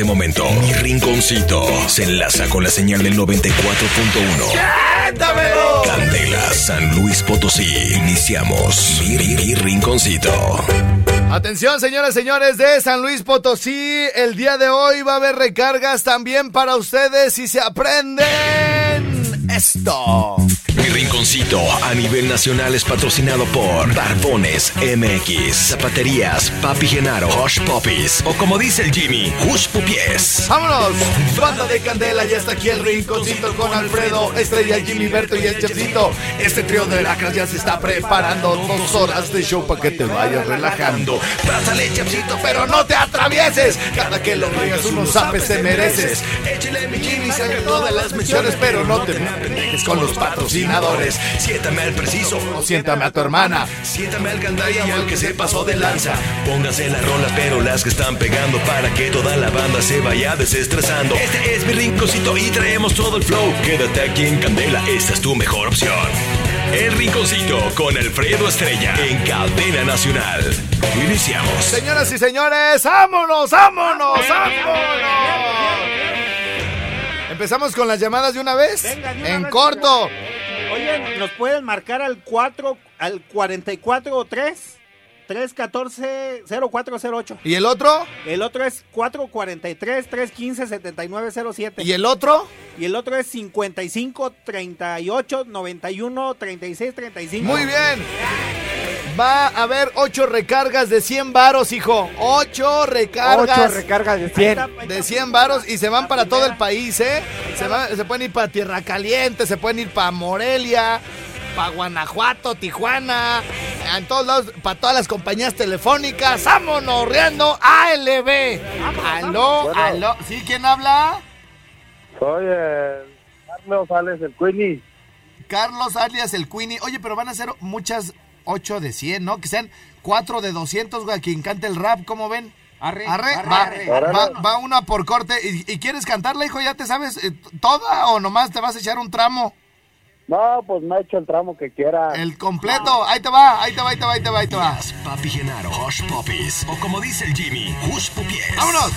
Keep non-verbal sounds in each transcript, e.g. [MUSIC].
Este momento, mi rinconcito se enlaza con la señal del 94.1. Candela, San Luis Potosí. Iniciamos mi, mi- mi rinconcito. Atención, señoras y señores de San Luis Potosí. El día de hoy va a haber recargas también para ustedes si se aprenden esto. Rinconcito a nivel nacional es patrocinado por Barbones MX, Zapaterías Papi Genaro, Hush Puppies o como dice el Jimmy, Hush Pupies. ¡Vámonos! Banda de Candela, ya está aquí el rinconcito con Alfredo, Estrella, Jimmy Berto y el Chefcito. Este trío de lacras ya se está preparando dos horas de show para que te vayas relajando. Pásale, Chefcito, pero no te atravieses. Cada que lo rías unos zapes te mereces. Échale mi Jimmy, saca todas las menciones, pero no te dejes con los patrocinadores. Siéntame al preciso, O siéntame a tu hermana. siéntame al gandaya y al que se pasó de lanza. Pónganse las rolas, pero las que están pegando para que toda la banda se vaya desestresando. Este es mi rinconcito y traemos todo el flow. Quédate aquí en Candela, esta es tu mejor opción. El rinconcito con Alfredo Estrella en Cadena Nacional. Iniciamos. Señoras y señores, vámonos, vámonos, vámonos. Empezamos con las llamadas de una vez. Venga, de una en vez, corto. Oye, ¿nos pueden marcar al 4, al 44 3 314 0408? ¿Y el otro? El otro es 443 315 7907. ¿Y el otro? Y el otro es 55 38 91 36 35. Muy bien. Va a haber ocho recargas de 100 varos, hijo. Ocho recargas. Ocho recargas de 100. de 100 varos y se van para todo el país, ¿eh? Se, va- se pueden ir para Tierra Caliente, se pueden ir para Morelia, para Guanajuato, Tijuana, en todos lados, para todas las compañías telefónicas. ¡Vámonos, riendo! ALB. Aló, aló. ¿Sí? ¿Quién habla? Soy Carlos Alex el Queenie. Carlos alias el Queenie. Oye, pero van a ser muchas 8 de 100, ¿no? Que sean 4 de 200, güey, quien cante el rap, ¿cómo ven? Arre, Arre, arre, va, arre. va- va una por corte. ¿Y, y quieres cantarla, hijo? ¿Ya te sabes eh, toda o nomás te vas a echar un tramo? No, pues me ha hecho el tramo que quiera. El completo. Ahí te va, ahí te va, ahí te va, ahí te va, ahí te va. Papi Genaro, Hush Puppies o como dice el Jimmy, Hush Pupies. ¡Vámonos!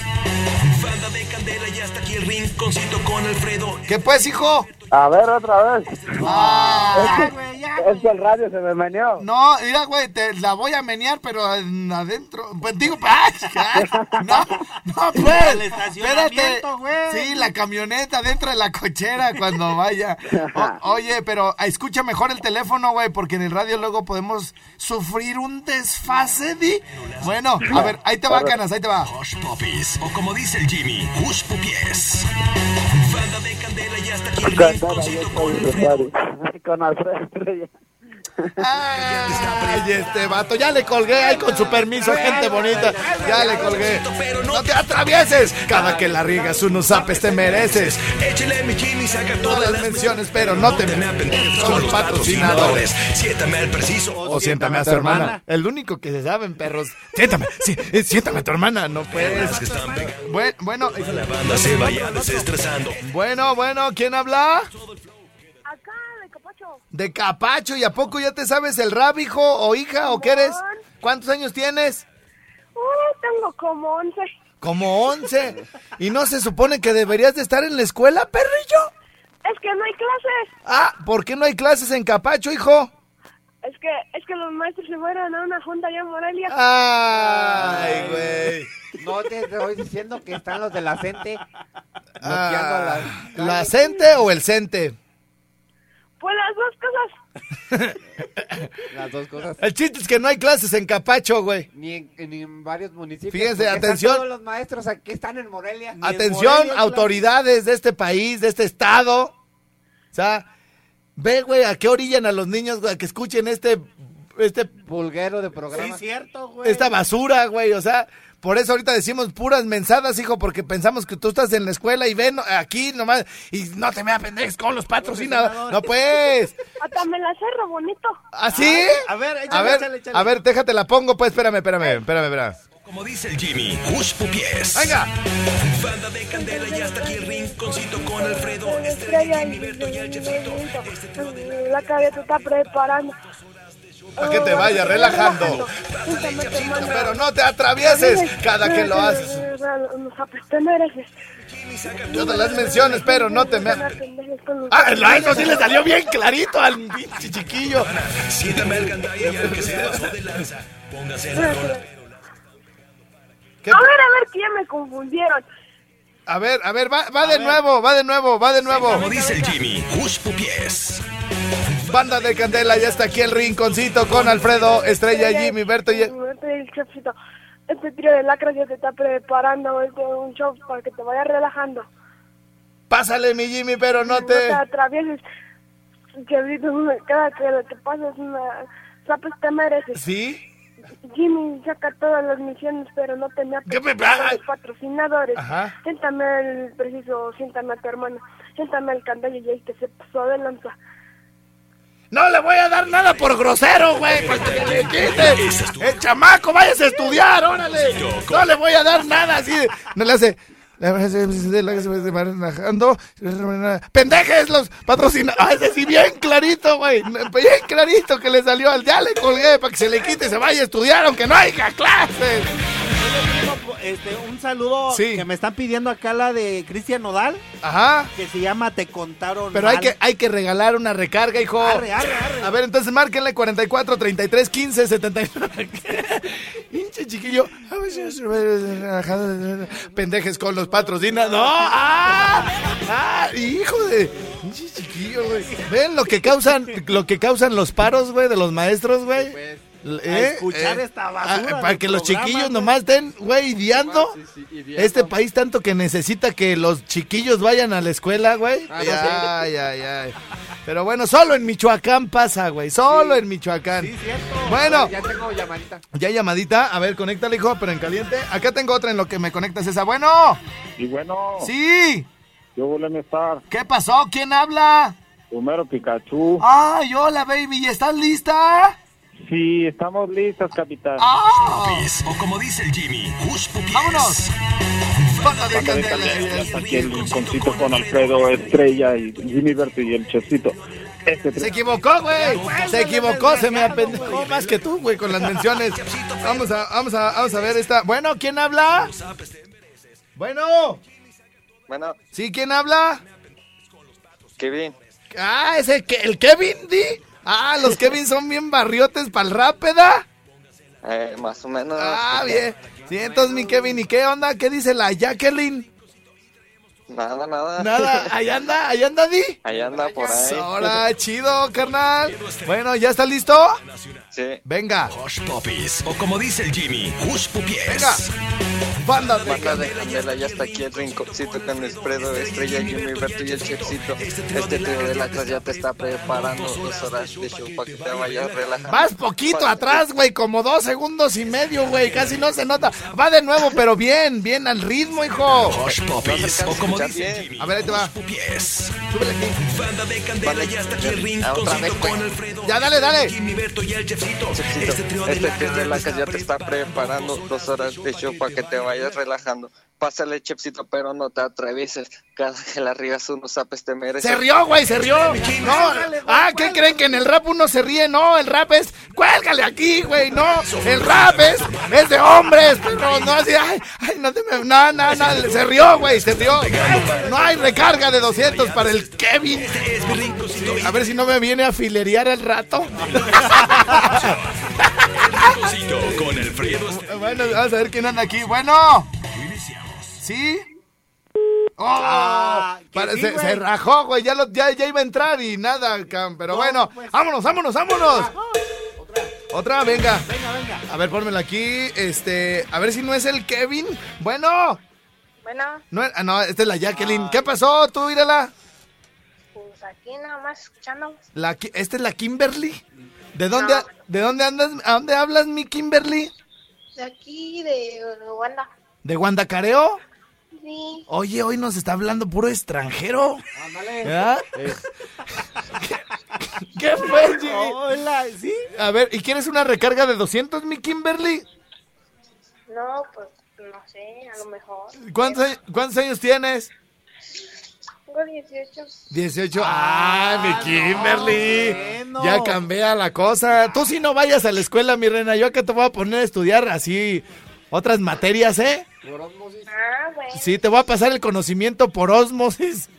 Banda de Candela y hasta aquí el rinconcito con Alfredo. ¿Qué pues, hijo? A ver, otra vez. Ah, Ya, güey, ya, Es que el radio se me meneó. no, mira, güey, te la voy a menear, pero en adentro. Pues digo, [LAUGHS] ¡ay! ay, No, no, [LAUGHS] pues. El estacionamiento, güey. Sí, la camioneta dentro de la cochera cuando vaya. [LAUGHS] O- oye, pero escucha mejor el teléfono, güey, porque en el radio luego podemos sufrir un desfase, Di. Bueno, a ver, ahí te va, canas, ahí te va. Hush Puppies o como dice el Jimmy, Hush. De Candela y hasta aquí el rinconcito con Alfredo Estrella. Ay, este vato, ya le colgué ahí con su permiso, gente bonita. Ya le colgué. No te atravieses. Cada que la riegas unos zapes te mereces. Échale mi Jimmy, saca Todas todas las menciones, pero no te con los patrocinadores. Siéntame al preciso. O siéntame a tu hermana. El único que se saben, perros. Siéntame, sí, eh, siéntame a tu hermana. No puedes. Bueno, bueno, La banda se vaya desestresando. bueno, bueno, ¿quién habla? De Capacho. De Capacho, ¿y a poco ya te sabes el rap, hijo o hija o qué eres? ¿Cuántos años tienes? Uh, tengo como 11. Como 11. ¿Y no se supone que deberías de estar en la escuela, perrillo? Es que no hay clases. Ah, ¿por qué no hay clases en Capacho, hijo? Es que, es que los maestros se fueron a una junta allá en Morelia. Ay, güey. No te estoy diciendo que están los de la gente bloqueando Ah, las ¿La CENTE o el CENTE? Pues las dos cosas. [LAUGHS] Las dos cosas. El chiste es que no hay clases en Capacho, güey. Ni en, ni en varios municipios. Fíjense, atención. Todos los maestros aquí están en Morelia. Atención, Morelia, claro. autoridades de este país, de este estado. O sea, ve, güey, a qué orillan a los niños, güey, a que escuchen este, este, Pulguero de Sí, programa. cierto, güey. esta basura, güey. O sea, por eso ahorita decimos puras mensadas, hijo, porque pensamos que tú estás en la escuela y ven aquí nomás y no te me apendejes con los patrocinadores. No, pues. Hasta me la cerro bonito. ¿Así? A ver, échale, A ver, échale, échale. a ver, déjate la pongo, pues, espérame, espérame, espérame, espérame. Como dice el Jimmy, Hush Pupies. Venga. Banda de candela y hasta aquí el rinconcito con Alfredo, Estrella, Jimmy, Berto y el chefcito. La cabeza está preparando. Para que te vayas relajando. Pero no te atravieses cada que lo haces. Te mereces. Yo te las menciones, pero no te me... Ah, no, eso sí le salió bien clarito al pinche chiquillo. Siéntame y que se pasó de lanza. Póngase la rola. ¿Qué- A ver, a ver, que ya me confundieron. A ver, a ver, va, va de nuevo, va de nuevo, va de nuevo. Como dice el Jimmy, Hush Pupies. Banda de Candela, ya está aquí el rinconcito con Alfredo, Estrella, Jimmy, Berto y... Berto y el chefcito. Este trío de lacras ya te está preparando este, un show para que te vayas relajando. Pásale, mi Jimmy, pero no No te te... atravieses. Chefcito, cada que te pases una... Sapes te mereces. ¿Sí? Jimmy saca todas las misiones, pero no te metas ¿Qué me- los patrocinadores. Ajá. Siéntame el preciso, siéntame a tu hermano. Siéntame el candado y ahí que se pasó de lanza. No le voy a dar nada por grosero, güey, para que le quite. El chamaco, váyase a estudiar, órale. No le voy a dar nada así. No le hace... Pendejes los patrocina. Ah, sí, bien clarito, güey. Bien clarito que le salió al. Ya le colgué para que se le quite se vaya a estudiar, aunque no haya clases. Este, un saludo Sí. que me están pidiendo acá la de Cristian Nodal, Ajá. que se llama Te contaron Pero hay que, hay que regalar una recarga, hijo. Arre, arre, arre. A ver, entonces márquenle 44 33 15 79. Hinche chiquillo. Pendejes con los patrocinas. ¡No! ¡Ah! ¡Ah! ¡Hijo de! Hinche chiquillo, güey. ¿Ven lo que causan, lo que causan los paros, güey, de los maestros, güey? Pues, ¿Eh? escuchar esta basura ah, Para que los chiquillos nomás estén, güey, ideando. sí, sí, ideando. Este país tanto que necesita que los chiquillos vayan a la escuela, güey. Ah, ay, ay, ay. Pero bueno, solo en Michoacán pasa, güey. Solo en Michoacán. Sí, cierto. Bueno, Ya tengo llamadita. ya hay llamadita. A ver, conéctale, hijo, pero en caliente. Acá tengo otra en lo que me conectas esa. Bueno, Y bueno, sí. yo volví a estar. ¿Qué pasó? ¿Quién habla? Homero Pikachu. Ay, hola, baby. ¿Y estás lista? Sí, estamos listos, capitán. ¡Ah! Pupies. O como dice el Jimmy. ¡Vámonos! Banda de aquí el rinconcito con Alfredo Estrella y Jimmy Berto y el Chefcito. Este Se equivocó, güey. Se equivocó, se me apendejó más que tú, güey, con las [LAUGHS] menciones. Vamos a, vamos a, vamos a ver esta. Bueno, ¿quién habla? Bueno, Bueno, ¿sí quién habla? Kevin, Ah, ese que el Kevin, di. Ah, los Kevin son bien barriotes para el rápida. eh, más o menos. Ah, bien. Sí, entonces mi Kevin, ¿y qué onda? ¿Qué dice la Jacqueline? Nada, nada. Nada, [LAUGHS] ahí anda, ahí anda, di. Ahí anda por ahí. Ahora, chido, carnal. Bueno, ¿ya está listo? Sí. Venga, Hush Puppies. O como dice el Jimmy, Hush Pupies. venga. Banda de Banda de Candela, ya está aquí el rinconcito con Alfredo, Estrella, Jimmy, Berto y el Chefcito. Este trío de lacras ya te está preparando dos horas de show para que te vayas relajando. Vas poquito atrás, güey, como dos segundos y medio, güey, casi no se nota. Va de nuevo, pero bien, bien al ritmo, hijo. Hush Puppies. O como dice. Jimmy, A ver, ahí te va. Súbele aquí. Banda de Candela, ya está aquí el Otra vez, rinconcito con Alfredo. Ya, dale, dale. Jimmy, Berto y el Chefcito. Este trío de Este lacras ya te está preparando dos horas de show para que te vayas [LAUGHS] relajando. Pásale, Chefcito, pero no te atravieses. Cada que la riegas unos zapes te mereces. Se rió, güey, se rió. No, ah, ¿qué creen que en el rap uno se ríe? No, el rap es, cuélgale aquí, güey, no. El rap es, es de hombres, pero no así, ay, ay, no te me, no, no, no, se rió, güey, se rió. No hay recarga de 200 para el Kevin. Este A ver si no me viene a filerear al rato. [LAUGHS] con Alfredo. Bueno, vamos a ver quién anda aquí. Bueno, Iniciamos. ¿sí? ¡Oh! Ah, sí, se, rajó, güey. Ya, lo- ya, ya iba a entrar y nada, Cam. Pero No, bueno, pues. vámonos, vámonos, vámonos. Otra, venga. Venga, venga. A ver, pónmela aquí. Este, a ver si no es el Kevin. Bueno, Bueno, no, ah, no, esta es la Jacqueline. ¿Qué pasó? Tú, írala. pues aquí nada más escuchando. La, esta es la Kimberly. ¿De dónde, No. ¿De dónde andas? ¿A dónde hablas, mi Kimberly? De aquí, de Uganda. ¿De Guandacareo? Sí. Oye, hoy nos está hablando puro extranjero. Ándale. ¿Verdad? ¿Qué fue, Jimmy? Hola, ¿sí? A ver, ¿y quieres una recarga de 200, mi Kimberly? No, pues no sé, a lo mejor. ¿Cuántos, años- cuántos años tienes? Tengo 18. 18. ¡Ah, mi Kimberly! bueno. Ya cambia la cosa. Tú sí no vayas a la escuela, mi reina. Yo acá te voy a poner a estudiar así otras materias, ¿eh? Por osmosis. Ah, bueno. Sí, te voy a pasar el conocimiento por osmosis.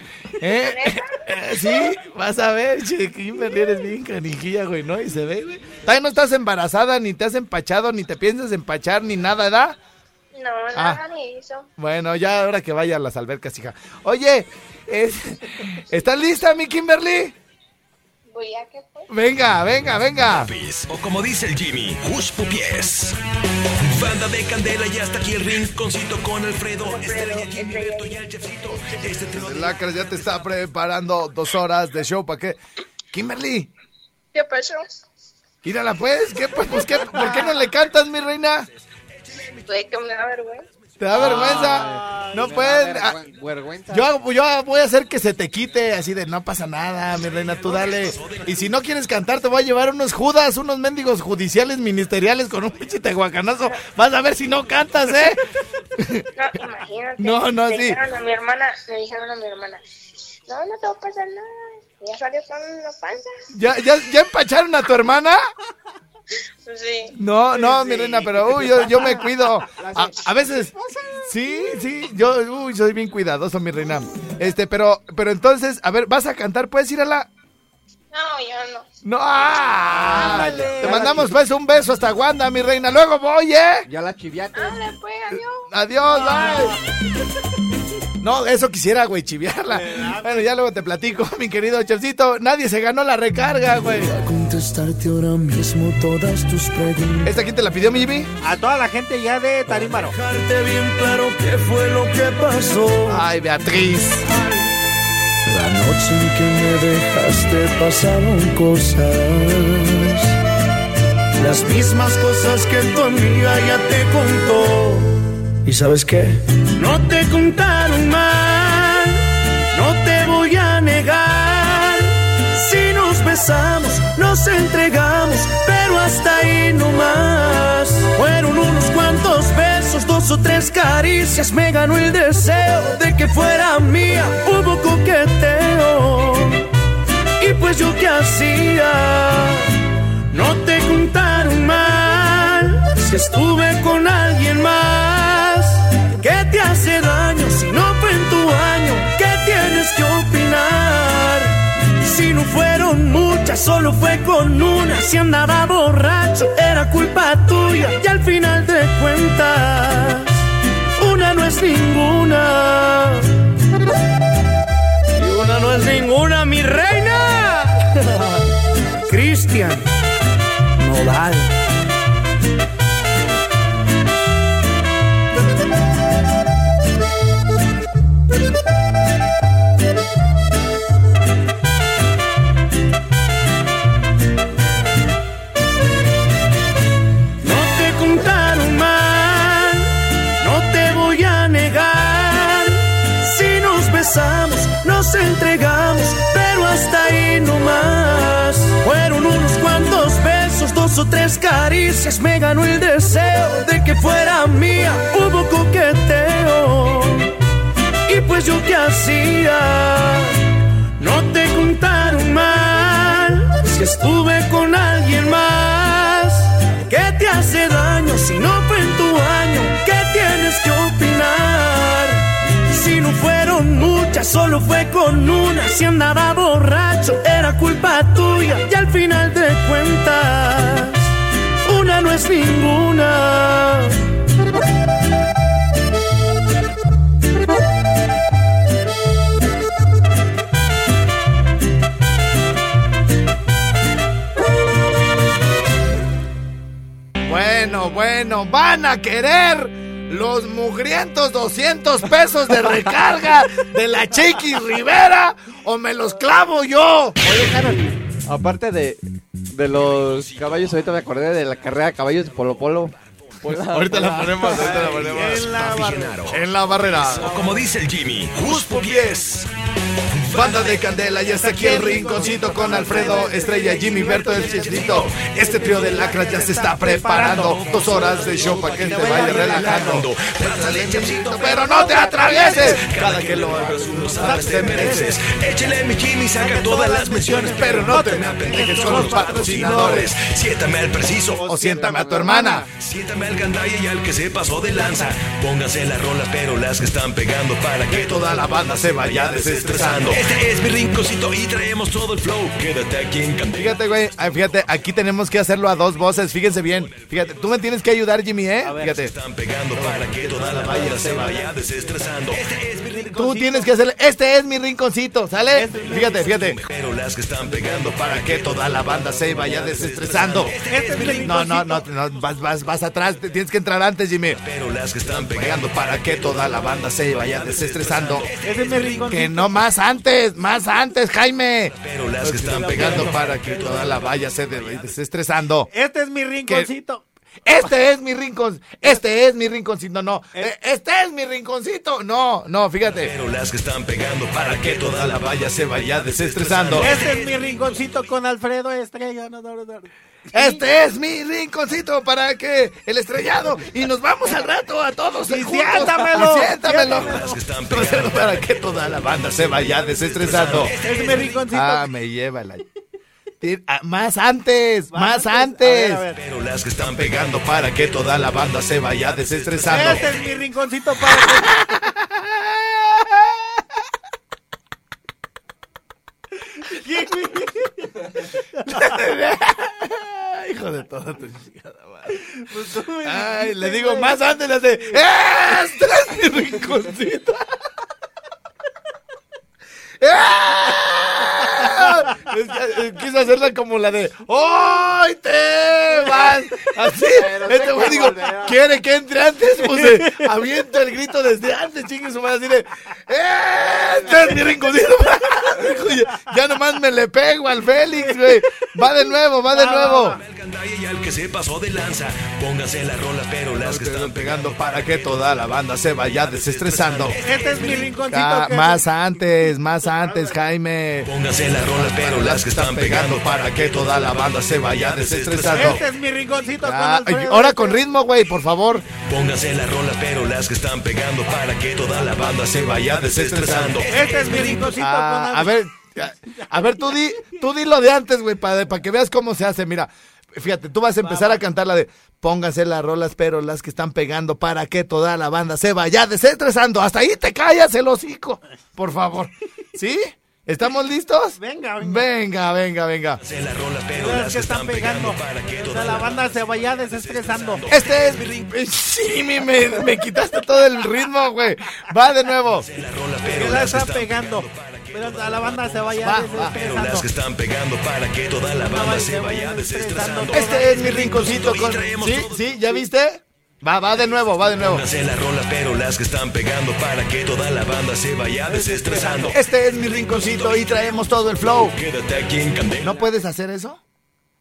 ¿Eh? [LAUGHS] Eh, sí, vas a ver, che, Kimberly, eres bien canijilla, güey, ¿no? Y se ve, güey. Todavía no estás embarazada, ni te has empachado, ni te piensas empachar, ni nada, ¿da? No, Ah. nada ni eso. Bueno, ya ahora que vaya a las albercas, hija. Oye, es- ¿estás lista, mi Kimberly? Voy a que pues. Venga, venga, venga. O como dice el Jimmy, Hush Pupies. Banda de candela y hasta aquí el rinconcito con Alfredo, Estrella, Jimmy, Beto y el Chefcito. Este trío Lacras ya te está preparando dos horas de show, ¿para qué? Kimberly, ¿Qué pasó? mírala pues, ¿qué, pues, pues, qué, ¿por qué no le cantas, mi reina? Que me da vergüenza. ¿Te da vergüenza? No da ah, vergüen- vergüenza. Yo, yo voy a hacer que se te quite, así de no pasa nada, mi reina, tú dale. Y si no quieres cantar, te voy a llevar unos judas, unos mendigos judiciales ministeriales con un pinche tehuacanazo. Vas a ver si no cantas, ¿eh? No, imagínate. No, no, Le sí. dijeron a mi hermana, le dijeron a mi hermana, no, no te va a pasar nada. Ya salió con una panza. ¿Ya, ya, ¿Ya empacharon a tu hermana? Sí. No, no, mi reina, pero uy, yo, yo me cuido. [LAUGHS] A, a veces, sí, sí, yo uy, soy bien cuidadoso, mi reina. Este, pero, pero entonces, a ver, ¿vas a cantar? ¿Puedes ir a la...? No, yo no. No, ¡ah! Ándale. Te mandamos pues un beso hasta Wanda, mi reina. Luego voy, ¿eh? Ya la chiviate. Dale, pues, adiós. Adiós, bye. No, eso quisiera, güey, chiviarla. Bueno, ya luego te platico, [LAUGHS] mi querido chefcito. Nadie se ganó la recarga, güey. contestarte ahora mismo todas tus preguntas. ¿Esta quién te la pidió, mi Jimmy? A toda la gente ya de Tarímbaro. Dejarte bien claro qué fue lo que pasó. Ay, Beatriz. La noche en que me dejaste pasaron cosas. Las mismas cosas que tu amiga ya te contó. ¿Y sabes qué? No te contaron mal, no te voy a negar. Si nos besamos, nos entregamos, pero hasta ahí no más. Fueron unos cuantos besos, dos o tres caricias, me ganó el deseo de que fuera mía. Hubo coqueteo, y pues yo qué hacía. No te contaron mal si estuve con alguien más. Si no fue en tu año? ¿Qué tienes que opinar? Si no fueron muchas, solo fue con una. Si andaba borracho, era culpa tuya. Y al final de cuentas, una no es ninguna. Y una no es ninguna, mi reina. [LAUGHS] Cristian Nodal. Nos entregamos, pero hasta ahí no más. Fueron unos cuantos besos, dos o tres caricias, me ganó el deseo de que fuera mía. Hubo coqueteo, y pues yo qué hacía. No te contaron mal, si estuve con alguien más. ¿Qué te hace daño si no fue en tu año? ¿Qué tienes que opinar? no fueron muchas, solo fue con una. Si andaba borracho, era culpa tuya. Y al final de cuentas, una no es ninguna. Bueno, bueno, van a querer los mugrientos 200 pesos de recarga de la Chiquis Rivera o me los clavo yo. Oye, Carol, aparte de, de los caballos, ahorita me acordé de la carrera de caballos de Polo Polo. Ahorita la ponemos, ahorita la ponemos. En la barra. En la barrera. O como dice el Jimmy, Juspo Pies. Banda de Candela, ya está aquí el rinconcito con Alfredo, Estrella, Jimmy, Berto, el Chichlito. Este trío de lacras ya se está preparando. Dos horas de show para que te vaya relajando. Pero no te atravieses. Cada que lo hagas, uno sabes te mereces. Échale mi Jimmy, saca todas las menciones, Pero no te me apendejes con los patrocinadores. Siéntame al preciso O siéntame a tu hermana. Siéntame al gandaya y al que se pasó de lanza. Pónganse las rolas, pero las que están pegando para que Toda la banda se vaya desestresando. Este es mi rinconcito y traemos todo el flow. Quédate aquí en Candela. Fíjate, güey, fíjate, aquí tenemos que hacerlo a dos voces, fíjense bien. Fíjate, tú me tienes que ayudar, Jimmy, ¿eh? Fíjate. Están pegando para que toda la banda se vaya desestresando. Este es mi rinconcito. Tú tienes que hacerle, este es mi rinconcito, ¿sale? Fíjate, fíjate. Pero las que están pegando para Que toda la banda se vaya desestresando. Este es mi No, no, no, no, vas, vas, vas atrás, te tienes que entrar antes, Jimmy. Pero las que están pegando para que toda la banda se vaya desestresando. Ese es mi rinconcito. Que no más antes, más antes, Jaime. Pero las que están Pegando para que toda la valla se de- desestresando. Este es mi rinconcito. Este es mi rincón, este es mi rinconcito, no, eh, este es mi rinconcito, no, no, fíjate. Pero las que están pegando para que toda la valla se vaya desestresando. Este es mi rinconcito con Alfredo Estrella. No, no, no, no. Este es mi rinconcito para que el estrellado y nos vamos al rato a todos Y juntos. siéntamelo, Y siéntamelo. las que están Entonces, pegando para que toda la banda se vaya desestresando. Este es mi rinconcito. Ah, me lleva la. Ah, Más antes, más antes. A antes. ver, a ver. Pero las que están Pegando para que toda la banda se vaya desestresando. Este es mi rinconcito para [LAUGHS] Hijo de toda tu chingada madre. Ay, le digo más antes, le hace. ¡Este es mi rinconcito! ¡Ah! [LAUGHS] Es que, eh, Quise hacerla como la de ¡Hoy te vas! Así, Pero este güey digo, volverá. quiere que entre antes, pues eh, aviento el grito desde antes, chingue su madre, así de ¡Este es mi rinconcito! [LAUGHS] Hijo, ya, ya nomás me le pego al Félix, güey. Va de nuevo, va de nuevo. Gandaya y al que se pasó de lanza. Pónganse las rolas, pero las que están pegando para que toda la banda se vaya desestresando. Este es mi rinconcito. Ah, que- más antes, más antes, Jaime. Pónganse las rolas, pero las que están pegando para que toda la banda se vaya desestresando. Este es mi rinconcito con Ah, Alfredo. ahora con ritmo, güey, por favor. Pónganse las rolas, pero las que están pegando para que toda la banda se vaya desestresando. Este es mi rinconcito con Ah, Alfredo. a ver, a ver, tú di, tú di lo de antes, güey, para, para que veas cómo se hace. Mira, fíjate, tú vas a empezar a cantar la de pónganse las rolas, pero las que están pegando para que toda la banda se vaya desestresando. Hasta ahí te callas el hocico, por favor. ¿Sí? ¿Estamos listos? Venga, venga. Venga, venga, venga. Pónganse las rolas, pero Las que están pegando para que toda la banda se vaya desestresando. Este es mi Sí, me, me, me quitaste todo el ritmo, güey. Va de nuevo. las rolas, Que pero la las que está están pegando. Pero a la banda se vaya Va, va. pero las que están pegando para que toda la banda se vaya desestresando. Este es mi rinconcito con. ¿Sí? ¿Sí? ¿Ya viste? Va, va de nuevo, va de nuevo. Pónganse las rolas, pero las que están pegando para que toda la banda se vaya desestresando. Este es mi rinconcito y traemos todo el flow. Quédate aquí en Candela. ¿No puedes hacer eso?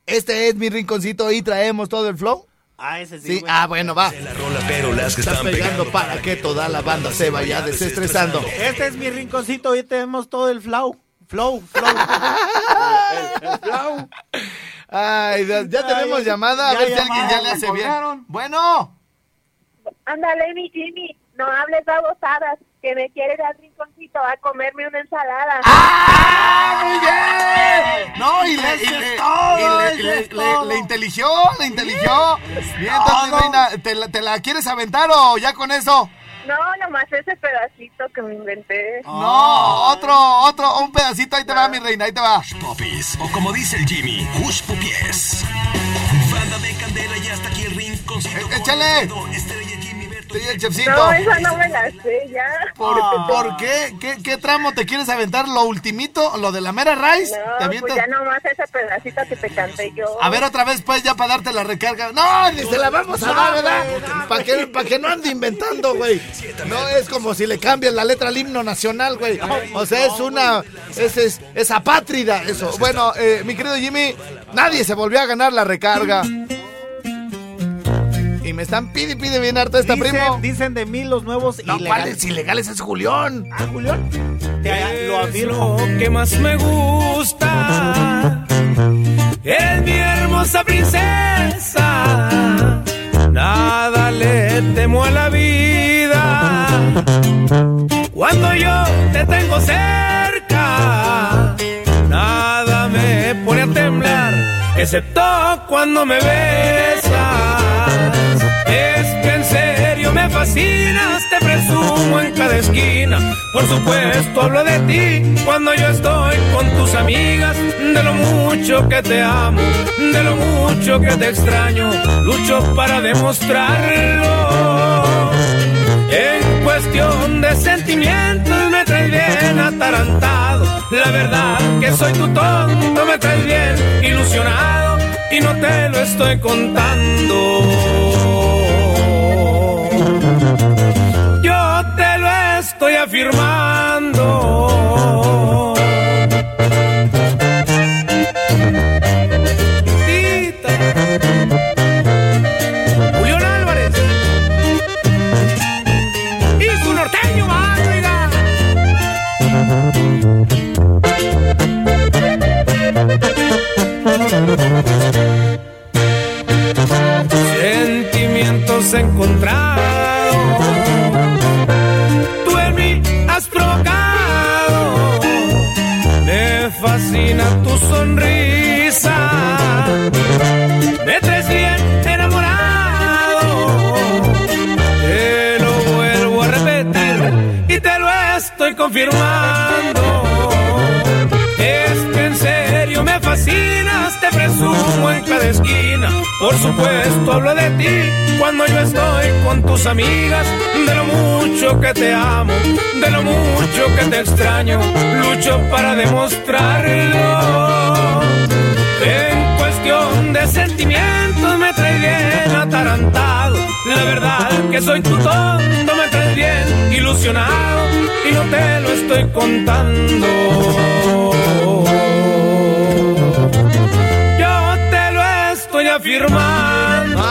Este es mi rinconcito y traemos todo el flow. Ah, ese sí. Sí, güey. ah, bueno, va. Las rolas, pero las que Están están pegando para que toda la banda se vaya desestresando. Este es mi rinconcito y tenemos todo el flow. Flow, flow. el, [LAUGHS] el flow. Ay, Dios, ya tenemos Ay, llamada, a ya ver si alguien ya le hace bien. Bueno. Ándale, mi Jimmy, no hables babosadas, que me quiere dar rinconcito a comerme una ensalada. ¡Ah! ¡Muy bien! No, y le, y le, todo, y le- inteligió, le inteligió. Bien, entonces, mi reina, ¿te la, ¿te la quieres aventar o ya con eso? No, nomás ese pedacito que me inventé. No, otro, otro, un pedacito, ahí te va, mi reina, ahí te va. Popis, o como dice el Jimmy, Hush Pupies. Banda de Candela y hasta aquí el rinconcito. Eh, échale. con Y el chefcito. No, esa no me la sé ya. ¿Por, [LAUGHS] ¿por qué? qué? ¿Qué tramo te quieres aventar? ¿Lo ultimito? ¿Lo de la mera rice? ¿Te No, avientas? pues ya nomás ese pedacito que te canté yo. A ver otra vez, pues, ya para darte la recarga. No, ni se la vamos a dar, ¿verdad? Para que, pa' que no ande inventando, güey. No es como si le cambias la letra al himno nacional, güey. O sea, es una. Es, es, es apátrida, eso. Bueno, eh, mi querido Jimmy, nadie se volvió a ganar la recarga. Y me están pide pide bien harto esta Dicen, primo. dicen de mí los nuevos No, ilegales. ¿cuáles ilegales? Es Julián. Ah, Julián. Te lo afirmo. Lo que más me gusta es mi hermosa princesa. Nada le temo a la vida. Cuando yo te tengo cerca, nada me pone a temblar, excepto cuando me besas. Es que en serio me fascinas, te presumo en cada esquina. Por supuesto hablo de ti cuando yo estoy con tus amigas, de lo mucho que te amo, de lo mucho que te extraño, lucho para demostrarlo. En cuestión de sentimientos me traes bien atarantado. La verdad que soy tu tonto, me traes bien ilusionado y no te lo estoy contando. Confirmando. Es que en serio me fascinas, te presumo en cada esquina. Por supuesto hablo de ti cuando yo estoy con tus amigas. De lo mucho que te amo, de lo mucho que te extraño, lucho para demostrarlo. En cuestión de sentimientos traes bien atarantado. La verdad que soy tu tonto, me traes bien ilusionado y no te lo estoy contando. Yo te lo estoy afirmando.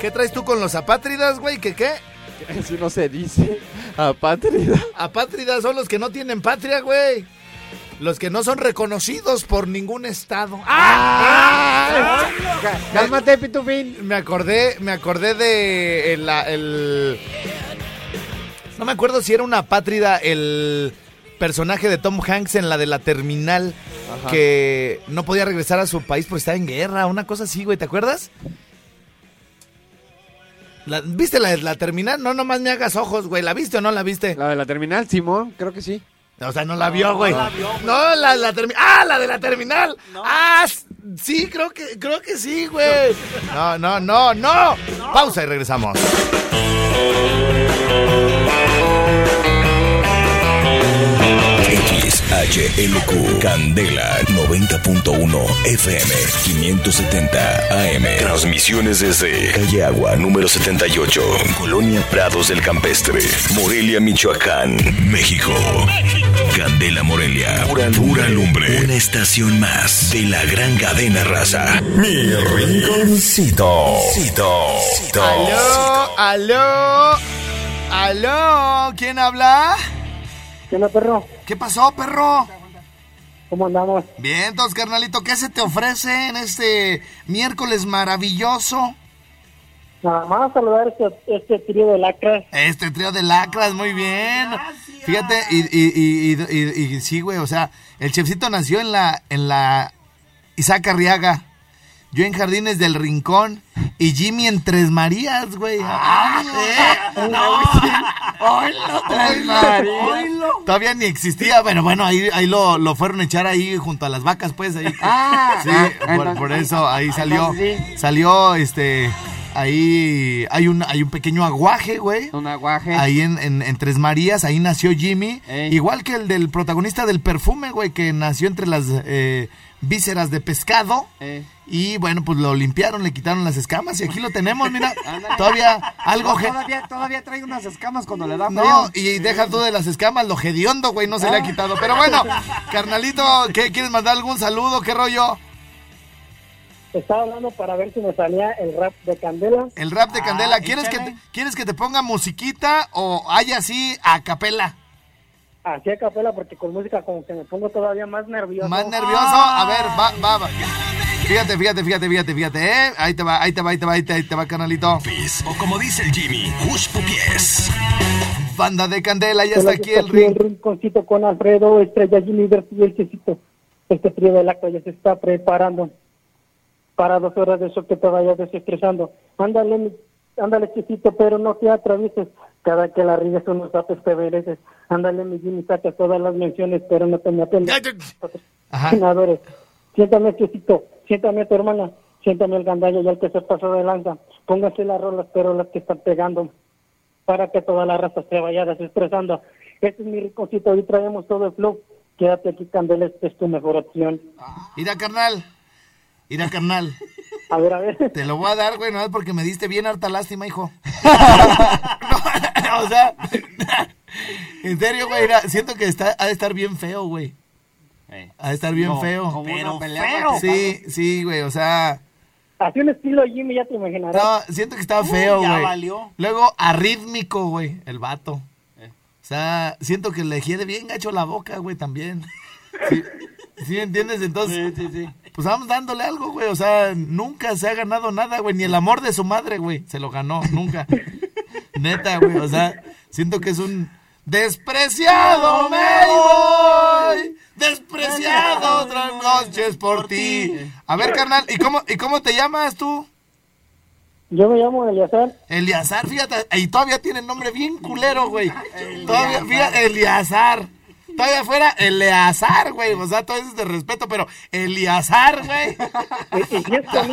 ¿Qué traes tú con los apátridas, güey? ¿Qué qué? Eso no se dice. Apátrida. Apátridas son los que no tienen patria, güey. Los que no son reconocidos por ningún estado. ¡Ah! Cá- Cálmate, Pitufín. Me acordé, me acordé de el, la- el- No me acuerdo si era una apátrida el personaje de Tom Hanks en la de la terminal Ajá. que no podía regresar a su país porque estaba en guerra, una cosa así, güey, ¿te acuerdas? La- ¿Viste la, la terminal? No, nomás me hagas ojos, güey. ¿La viste o no la viste? La de la terminal, Simón, creo que sí. O sea, no la vio, güey. No, la, la terminal. ¡Ah, la de la terminal! ¡Ah! Sí, creo que, creo que sí, güey. No, no, no, no. Pausa y regresamos. XHLQ Candela 90.1 FM 570 AM. Transmisiones desde Calle Agua número 78, Colonia Prados del Campestre, Morelia, Michoacán, México. Candela Morelia, pura, pura lumbre. Una estación más de la gran cadena raza. Mi rinconcito. Cito. Cito. Aló, aló, aló. ¿Quién habla? ¿Qué onda, perro? ¿Qué pasó, perro? ¿Cómo andamos? Bien, entonces, carnalito, ¿qué se te ofrece en este miércoles maravilloso? Nada más saludar este, este trío de lacras. Este trío de lacras, muy bien. Fíjate, y, y, y, y- y- y sí, güey, o sea, el chefcito nació en la, en la Isaac Arriaga. Yo en Jardines del Rincón y Jimmy en Tres Marías, güey. Ah, ¿eh? Tres Marías. Todavía ni existía, bueno, bueno, ahí, ahí lo, lo fueron a echar ahí junto a las vacas, pues, ahí. Ah, sí, ah, por, entonces por sí. eso, ahí salió, Entonces sí. salió, este, ahí hay un, hay un pequeño aguaje, güey. Un aguaje. Ahí en, en- en Tres Marías, ahí nació Jimmy. Ey. Igual que el del protagonista del perfume, güey, que nació entre las eh, vísceras de pescado. Eh. Y bueno, pues lo limpiaron, le quitaron las escamas y aquí lo tenemos, mira. [LAUGHS] Todavía algo... Todavía, todavía trae unas escamas cuando le da No, y deja tú de las escamas, lo hediondo, güey, no se le ha quitado. Pero bueno, carnalito, ¿qué, ¿quieres mandar algún saludo? ¿Qué rollo? Estaba hablando para ver si me salía el rap de Candela. El rap de Ah, Candela. ¿Quieres que, te, ¿Quieres que te ponga musiquita o haya así a capela? Así a capela porque con música como que me pongo todavía más nervioso. Más nervioso. A ver, va, va, va. Fíjate, fíjate, fíjate, fíjate, fíjate, ¿eh? Ahí te va, ahí te va, ahí te va, ahí te, ahí te va, canalito. O como dice el Jimmy, Hush Pupies. Banda de Candela, ya está aquí el ring. rinconcito con Alfredo, Estrella, Jimmy, y el Chesito. Este trío del acto ya se está preparando para dos horas de eso que te vayas desestresando. Ándale, mi- ándale, Chesito, pero no te atravieses. Cada que la rigues unos datos te mereces. Ándale, mi Jimmy, saca todas las menciones, pero no te me atendas. Siéntame, Chesito, siéntame a tu hermana, siéntame el gandalla y al que se pasó de lanza. Póngase las rolas, pero las que están pegando para que toda la raza se vaya desestresando. Este es mi ricocito, hoy traemos todo el flow. Quédate aquí, Candela, esta es tu mejor opción. Mira, carnal. Mira, carnal. A ver, a ver. Te lo voy a dar, güey, no es porque me diste bien harta lástima, hijo. [LAUGHS] [LAUGHS] No, [LAUGHS] o sea, [LAUGHS] en serio, güey, mira, siento que está, ha de estar bien feo, güey. Ha de estar bien Como- feo. Pero pelea feo. Sí, sí, güey, o sea... Así un estilo Jimmy, ya te imaginarás. No, siento que estaba feo, ya güey. valió. Luego, arrítmico, güey, el vato. O sea, siento que le hiede bien gacho la boca, güey, también. [LAUGHS] ¿Sí, ¿Sí me entiendes? Entonces, pues vamos dándole algo, güey. O sea, nunca se ha ganado nada, güey. Ni el amor de su madre, güey. Se lo ganó, nunca. Neta, güey. O sea, siento que es un despreciado me voy. Despreciado otras noches por ti. A ver, carnal, ¿y cómo, ¿y cómo te llamas tú? Yo me llamo Eliazar. Eliazar, fíjate, y todavía tiene nombre bien culero, güey. Todavía, fíjate, Eliazar. Todavía fuera Eleazar, güey. O sea, todo eso es de respeto, pero Eliazar, güey. [LAUGHS]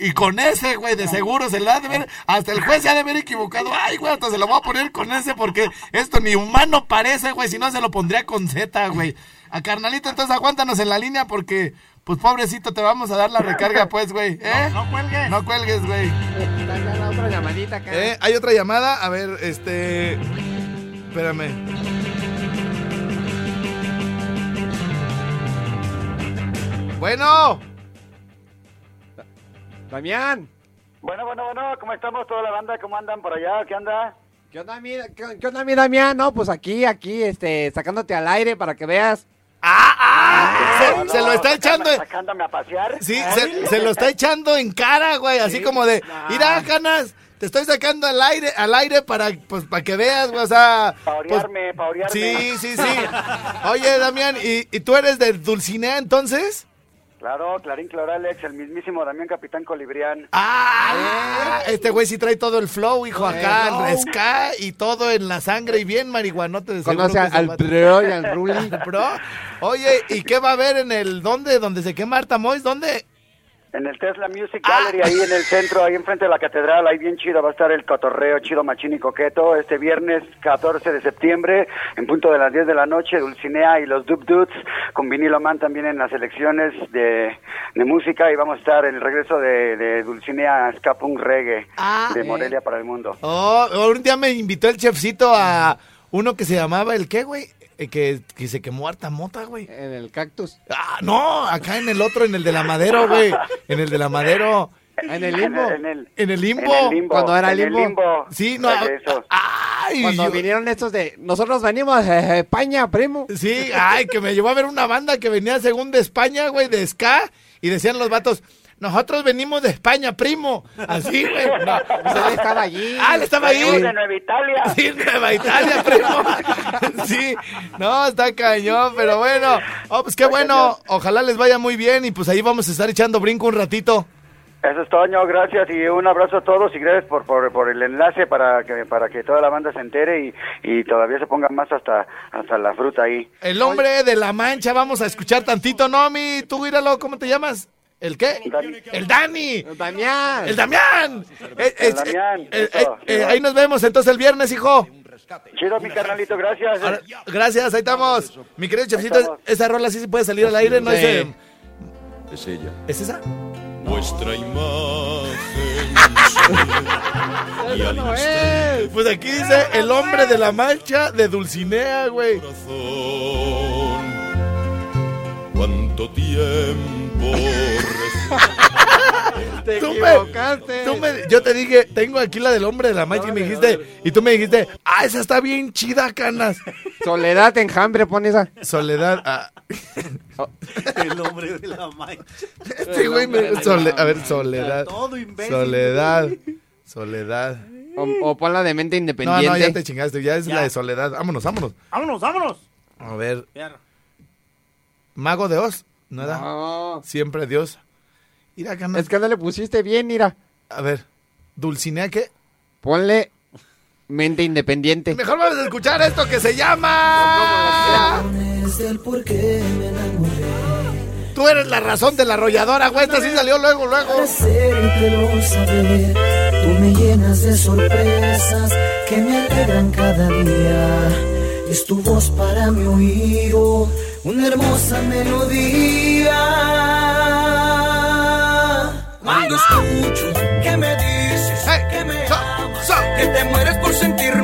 Y con ese, güey, de seguro se le ha de ver. Hasta el juez se ha de ver equivocado. Ay, güey, hasta se lo voy a poner con ese porque esto ni humano parece, güey. Si no, se lo pondría con Z, güey. A carnalito, entonces aguántanos en la línea porque, pues pobrecito, te vamos a dar la recarga, pues, güey. ¿Eh? No, no cuelgues. No cuelgues, güey. Otra llamadita acá. Eh, Hay otra llamada. A ver, este. Espérame. Bueno. Damián. Bueno, bueno, bueno, ¿cómo estamos toda la banda? ¿Cómo andan por allá? ¿Qué anda? ¿Qué onda, mi, qué, qué onda, mi Damián? No, pues aquí, aquí, este, sacándote al aire para que veas. Se, se lo está echando. Sacándome a pasear. Sí, se, se lo está echando en cara, güey. Así como de. Mira, canas. Te estoy sacando al aire, al aire para, pues, para que veas, güey. O sea. Pa' pues, orearme, pa' orearme. Sí, sí, sí. [LAUGHS] Oye, Damián, ¿y, y tú eres de Dulcinea entonces? Claro, Clarín Cloralex, el mismísimo Damián Capitán Colibrián. Ah, este güey sí trae todo el flow, hijo, acá, el ska y todo en la sangre y bien marihuanote de Conoce al. Bro y al Ruli. [LAUGHS] Oye, ¿y qué va a haber en el dónde? ¿Donde se quema Arta Mois? ¿Dónde? En el Tesla Music Gallery, ahí en el centro, ahí enfrente de la catedral, ahí bien chido va a estar el cotorreo chido machín y coqueto este viernes 14 de septiembre, en punto de las 10 de la noche, Dulcinea y los Dub Dudes, con Vinilo Man también en las elecciones de, de música y vamos a estar en el regreso de, de Dulcinea Ska Punk Reggae de Morelia para el mundo. Oh, un día me invitó el chefcito a uno que se llamaba el qué, güey? Eh, que, que se quemó harta mota, güey. En el cactus. Ah, no, acá en el otro, en el de la madero, güey. En el de la madero. En el limbo. En el, En el limbo. en el limbo, Cuando era en el limbo. limbo. Sí, no. Ay, Cuando yo- vinieron estos de, nosotros venimos de España, primo. Sí, ay, que me llevó a ver una banda que venía según de España, güey, de ska, y decían los vatos, nosotros venimos de España, primo. Así, güey. [LAUGHS] No. Él estaba allí. Ah, él estaba. Venimos de Nueva Italia. Sí, Nueva Italia, primo. [LAUGHS] Sí, no, está cañón, pero bueno. Oh, pues qué bueno. Ojalá les vaya muy bien y pues ahí vamos a estar echando brinco un ratito. Eso es Toño, gracias y un abrazo a todos y gracias por, por, por el enlace para que para que toda la banda se entere y, y todavía se ponga más hasta hasta la fruta ahí. El hombre de la mancha, vamos a escuchar tantito, Nomi. Tú, míralo, ¿cómo te llamas? ¿El qué? El Dani. El Damián. El Damián. Eh, El eh, Damián, eh, ahí nos vemos entonces el viernes, hijo. Chido, mi carnalito, gracias. Ahora, Gracias, ahí estamos. Mi querido Chefcito, esa rola sí se puede salir al aire, ¿no? Sí. Ese- Es ella. ¿Es esa? Vuestra imagen. [LAUGHS] No es. Pues aquí dice el hombre de la mancha de Dulcinea, güey. corazón. Cuánto tiempo. [LAUGHS] Te Tú me- equivocaste. Tú me- yo te dije, tengo aquí la del hombre de la mancha y me dijiste, y tú me dijiste, ah, esa está bien chida, canas. Soledad enjambre, pon esa. Soledad, ah, El hombre de la mancha. este güey me- Sole- a ver, soledad, Todo imbécil. soledad, soledad. O, o pon la de mente No, independiente. no, ya te chingaste, ya es Ya. la de soledad. Vámonos, vámonos. Vámonos, vámonos. A ver. Mago de Oz, ¿no era? No. Siempre Dios. Mira. Es que no le pusiste bien, mira. A ver, Dulcinea, ¿qué? Ponle mente independiente. Mejor vamos a escuchar esto que se llama... Tú eres la razón de la arrolladora, güey. Esta sí salió luego, luego. Siempre lo saber, tú me llenas de sorpresas que me alegran cada día. Es tu voz para mi oído, una hermosa melodía. Cuando escucho que me dices que me amas, que te mueres por sentir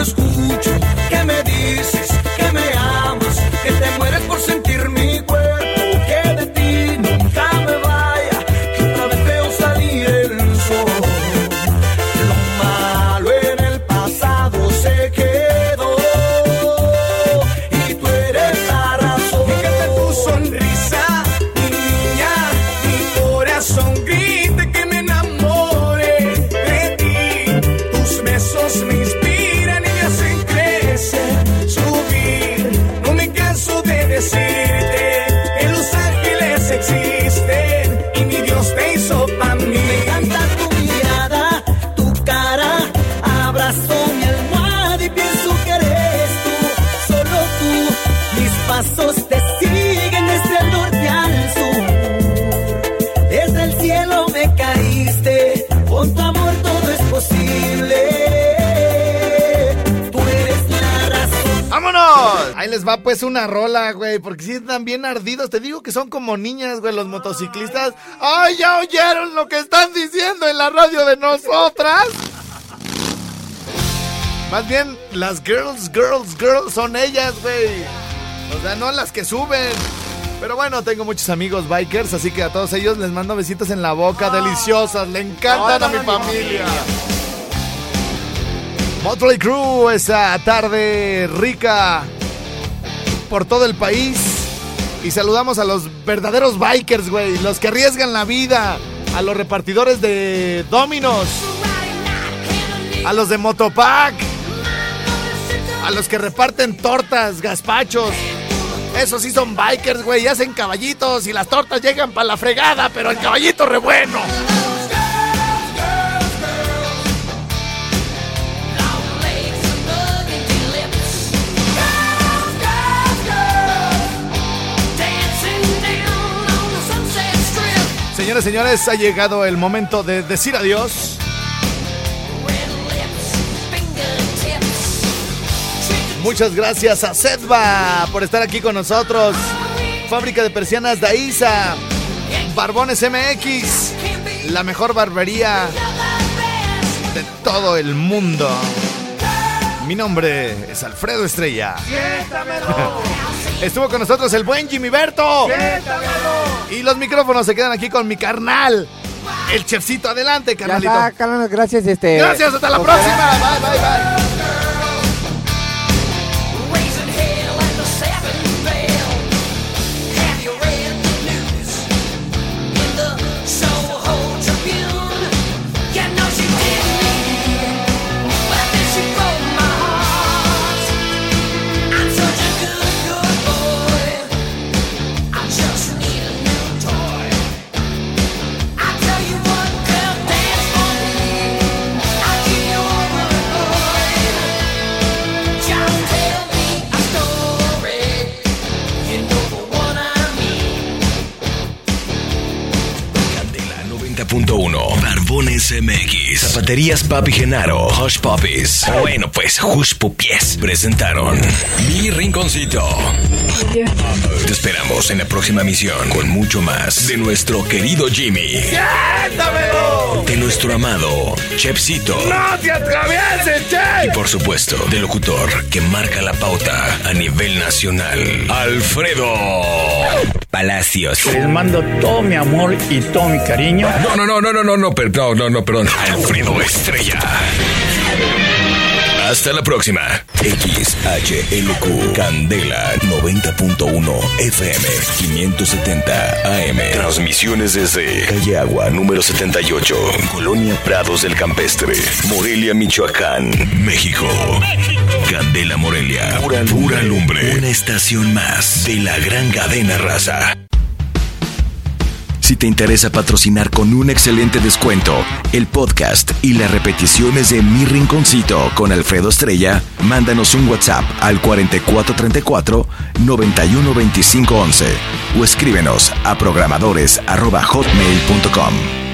Escucho va pues una rola, güey, porque si están bien ardidos. Te digo que son como niñas, güey, los motociclistas. ¡Ay, ya oyeron lo que están diciendo en la radio de nosotras! Más bien, las girls, girls, girls son ellas, güey. O sea, no las que suben. Pero bueno, tengo muchos amigos bikers, así que a todos ellos les mando besitos en la boca, deliciosas. Le encantan a mi familia. Motley Crue, esa tarde rica. Por todo el país. Y saludamos a los verdaderos bikers, güey. Los que arriesgan la vida. A los repartidores de Dominos. A los de Motopack. A los que reparten tortas, gazpachos. Esos sí son bikers, güey. Hacen caballitos y las tortas llegan para la fregada, pero el caballito re bueno. Señores, señores, ha llegado el momento de decir adiós. Muchas gracias a Sedva por estar aquí con nosotros. Fábrica de persianas Daiza. Barbones MX. La mejor barbería de todo el mundo. Mi nombre es Alfredo Estrella. Estuvo con nosotros el buen Jimmy Berto. Y los micrófonos se quedan aquí con mi carnal. El chefcito, adelante, carnalito. Ya está, carnal, gracias, este. Gracias, hasta la próxima. Bye, bye, bye. Barbones Zapaterías Papi Genaro Hush Puppies. Bueno pues Hush Pupies presentaron Mi Rinconcito. Te esperamos en la próxima misión con mucho más de nuestro querido Jimmy. De nuestro amado Chepsito. ¡No te atravieses, che! y por supuesto del locutor que marca la pauta a nivel nacional Alfredo Palacios. Les mando todo mi amor y todo mi cariño. No, no, no, no, no, no, no, perdón, no, no, perdón. Alfredo Estrella. Hasta la próxima. XHLQ Candela 90.1 FM 570 AM. Transmisiones desde Calle Agua número 78, Colonia Prados del Campestre, Morelia, Michoacán, México. Candela Morelia, pura, pura lumbre. Una estación más de la gran cadena raza. Si te interesa patrocinar con un excelente descuento el podcast y las repeticiones de Mi Rinconcito con Alfredo Estrella, mándanos un WhatsApp al 4434 912511 o escríbenos a programadores@hotmail.com.